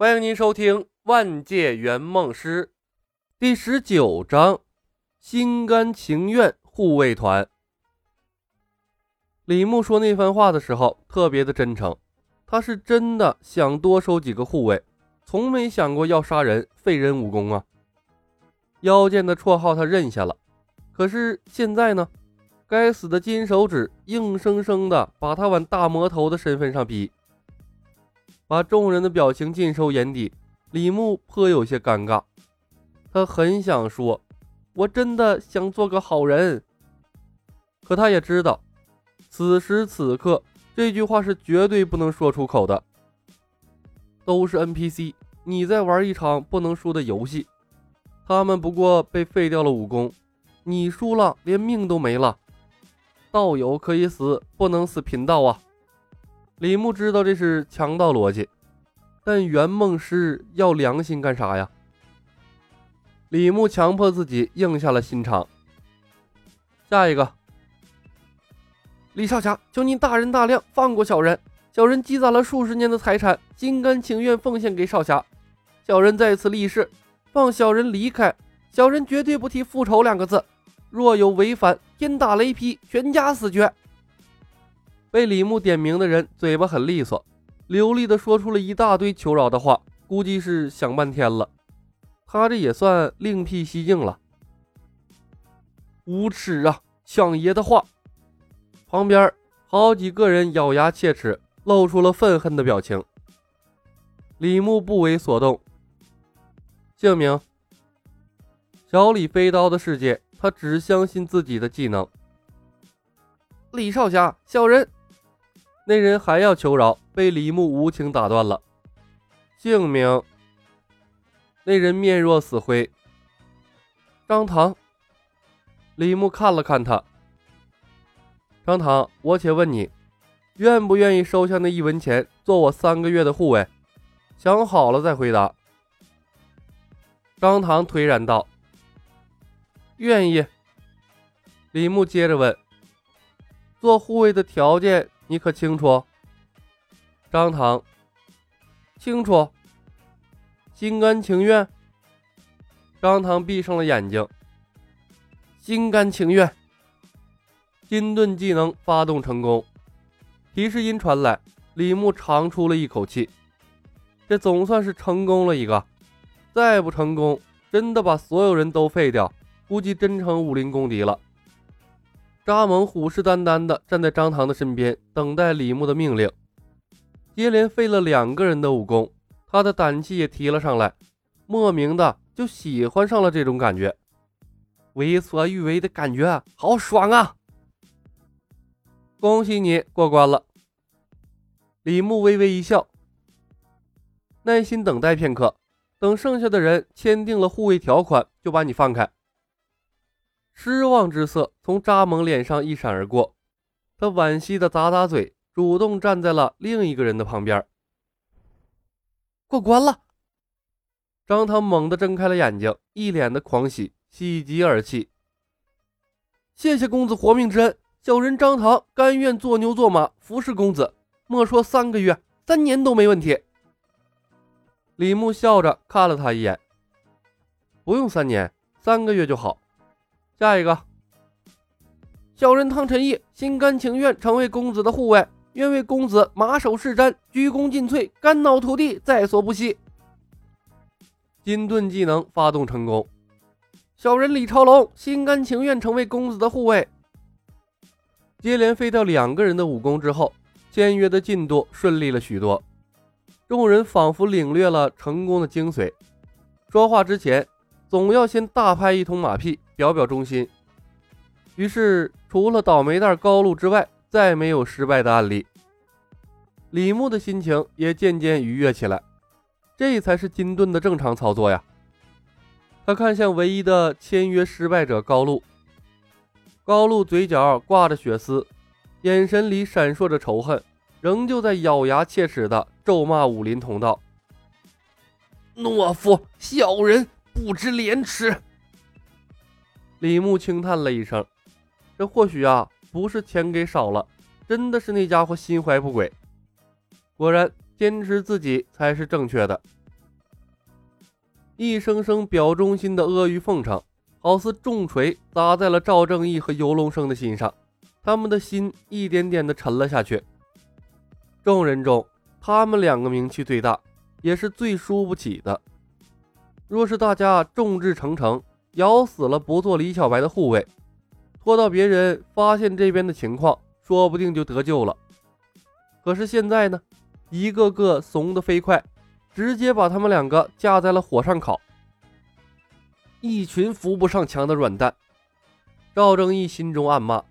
欢迎您收听《万界圆梦师》第十九章：心甘情愿护卫团。李牧说那番话的时候特别的真诚，他是真的想多收几个护卫，从没想过要杀人、废人武功啊。妖剑的绰号他认下了，可是现在呢？该死的金手指硬生生的把他往大魔头的身份上逼。把众人的表情尽收眼底，李牧颇有些尴尬。他很想说：“我真的想做个好人。”可他也知道，此时此刻这句话是绝对不能说出口的。都是 NPC，你在玩一场不能输的游戏。他们不过被废掉了武功，你输了连命都没了。道友可以死，不能死贫道啊！李牧知道这是强盗逻辑，但圆梦师要良心干啥呀？李牧强迫自己硬下了心肠。下一个，李少侠，求您大人大量放过小人，小人积攒了数十年的财产，心甘情愿奉献给少侠。小人在此立誓，放小人离开，小人绝对不提复仇两个字。若有违反，天打雷劈，全家死绝。被李牧点名的人嘴巴很利索，流利的说出了一大堆求饶的话，估计是想半天了。他这也算另辟蹊径了。无耻啊！抢爷的话。旁边好几个人咬牙切齿，露出了愤恨的表情。李牧不为所动。姓名：小李飞刀的世界，他只相信自己的技能。李少侠，小人。那人还要求饶，被李牧无情打断了。姓名？那人面若死灰。张唐。李牧看了看他。张唐，我且问你，愿不愿意收下那一文钱，做我三个月的护卫？想好了再回答。张唐颓然道：“愿意。”李牧接着问：“做护卫的条件？”你可清楚？张唐，清楚。心甘情愿。张唐闭上了眼睛。心甘情愿。金盾技能发动成功，提示音传来，李牧长出了一口气。这总算是成功了一个，再不成功，真的把所有人都废掉，估计真成武林公敌了。扎蒙虎视眈眈地站在张唐的身边，等待李牧的命令。接连废了两个人的武功，他的胆气也提了上来，莫名的就喜欢上了这种感觉，为所欲为的感觉，好爽啊！恭喜你过关了。李牧微微一笑，耐心等待片刻，等剩下的人签订了护卫条款，就把你放开。失望之色从扎蒙脸上一闪而过，他惋惜的咂咂嘴，主动站在了另一个人的旁边。过关了！张唐猛地睁开了眼睛，一脸的狂喜，喜极而泣。谢谢公子活命之恩，小人张唐甘愿做牛做马服侍公子，莫说三个月，三年都没问题。李牧笑着看了他一眼，不用三年，三个月就好。下一个，小人汤臣义心甘情愿成为公子的护卫，愿为公子马首是瞻、鞠躬尽瘁、肝脑涂地，在所不惜。金盾技能发动成功，小人李超龙心甘情愿成为公子的护卫。接连废掉两个人的武功之后，签约的进度顺利了许多。众人仿佛领略了成功的精髓，说话之前。总要先大拍一通马屁，表表忠心。于是，除了倒霉蛋高露之外，再没有失败的案例。李牧的心情也渐渐愉悦起来，这才是金盾的正常操作呀。他看向唯一的签约失败者高露，高露嘴角挂着血丝，眼神里闪烁着仇恨，仍旧在咬牙切齿地咒骂武林同道：“懦夫，小人！”不知廉耻。李牧轻叹了一声：“这或许啊，不是钱给少了，真的是那家伙心怀不轨。果然，坚持自己才是正确的。一声声表忠心的阿谀奉承，好似重锤砸在了赵正义和游龙生的心上，他们的心一点点的沉了下去。众人中，他们两个名气最大，也是最输不起的。若是大家众志成城，咬死了不做李小白的护卫，拖到别人发现这边的情况，说不定就得救了。可是现在呢，一个个怂得飞快。直接把他们两个架在了火上烤，一群扶不上墙的软蛋。赵正义心中暗骂。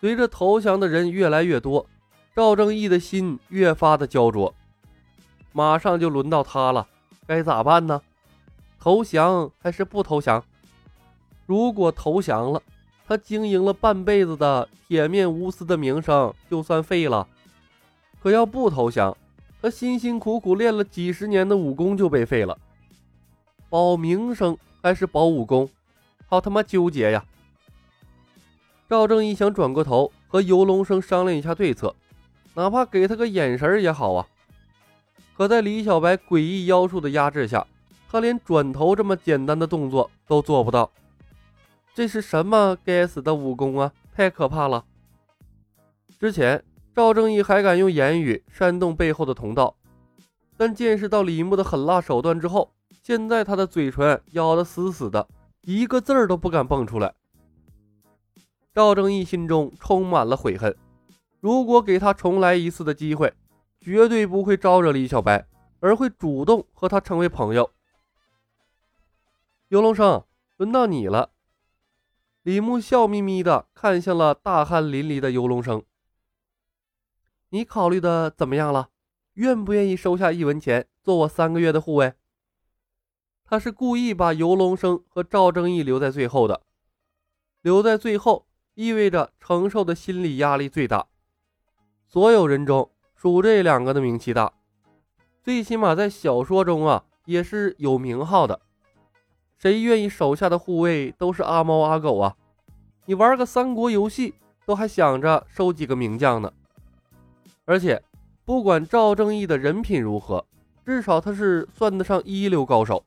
随着投降的人越来越多，赵正义的心越发的焦灼。马上就轮到他了，该咋办呢？投降还是不投降？如果投降了，他经营了半辈子的铁面无私的名声就算废了；可要不投降，他辛辛苦苦练了几十年的武功就被废了，保名声还是保武功？好他妈纠结呀！赵正义想转过头和游龙生商量一下对策，哪怕给他个眼神也好啊。可在李小白诡异妖术的压制下，他连转头这么简单的动作都做不到。这是什么该死的武功啊！太可怕了！之前。赵正义还敢用言语煽动背后的同道，但见识到李牧的狠辣手段之后，现在他的嘴唇咬得死死的，一个字儿都不敢蹦出来。赵正义心中充满了悔恨，如果给他重来一次的机会，绝对不会招惹李小白，而会主动和他成为朋友。游龙生，轮到你了。李牧笑眯眯的看向了大汗淋漓的游龙生。你考虑的怎么样了？愿不愿意收下一文钱，做我三个月的护卫？他是故意把游龙生和赵正义留在最后的，留在最后意味着承受的心理压力最大。所有人中，数这两个的名气大，最起码在小说中啊，也是有名号的。谁愿意手下的护卫都是阿猫阿狗啊？你玩个三国游戏，都还想着收几个名将呢？而且，不管赵正义的人品如何，至少他是算得上一流高手。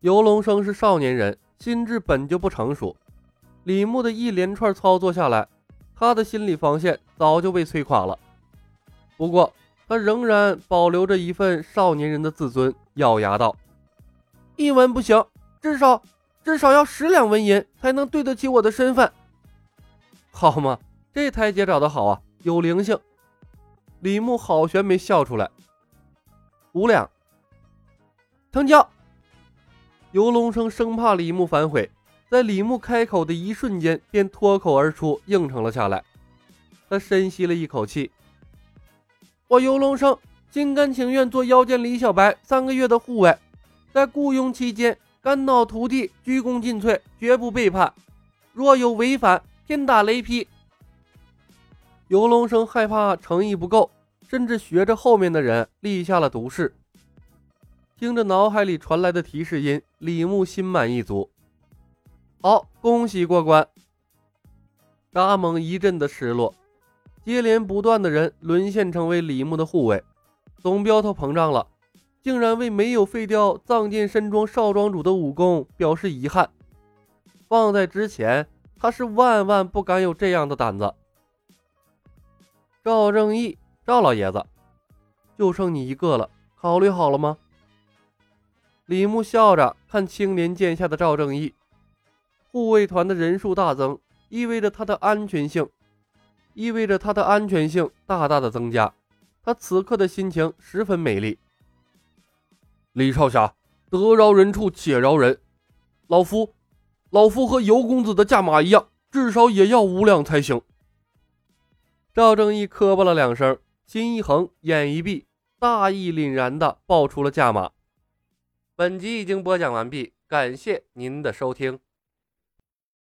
游龙生是少年人，心智本就不成熟。李牧的一连串操作下来，他的心理防线早就被摧垮了。不过，他仍然保留着一份少年人的自尊，咬牙道：“一文不行，至少至少要十两纹银，才能对得起我的身份。”好嘛，这台阶找得好啊！有灵性，李牧好悬没笑出来。五两，成交。游龙生生怕李牧反悔，在李牧开口的一瞬间，便脱口而出应承了下来。他深吸了一口气：“我游龙生心甘情愿做妖剑李小白三个月的护卫，在雇佣期间肝脑涂地，鞠躬尽瘁，绝不背叛。若有违反，天打雷劈。”游龙生害怕诚意不够，甚至学着后面的人立下了毒誓。听着脑海里传来的提示音，李牧心满意足。好，恭喜过关。扎猛一阵的失落，接连不断的人沦陷成为李牧的护卫，总镖头膨胀了，竟然为没有废掉藏剑山庄少庄主的武功表示遗憾。放在之前，他是万万不敢有这样的胆子。赵正义，赵老爷子，就剩你一个了，考虑好了吗？李牧笑着看青莲剑下的赵正义，护卫团的人数大增，意味着他的安全性，意味着他的安全性大大的增加。他此刻的心情十分美丽。李少侠，得饶人处且饶人，老夫，老夫和尤公子的价码一样，至少也要五两才行。赵正义磕巴了两声，心一横，眼一闭，大义凛然的报出了价码。本集已经播讲完毕，感谢您的收听。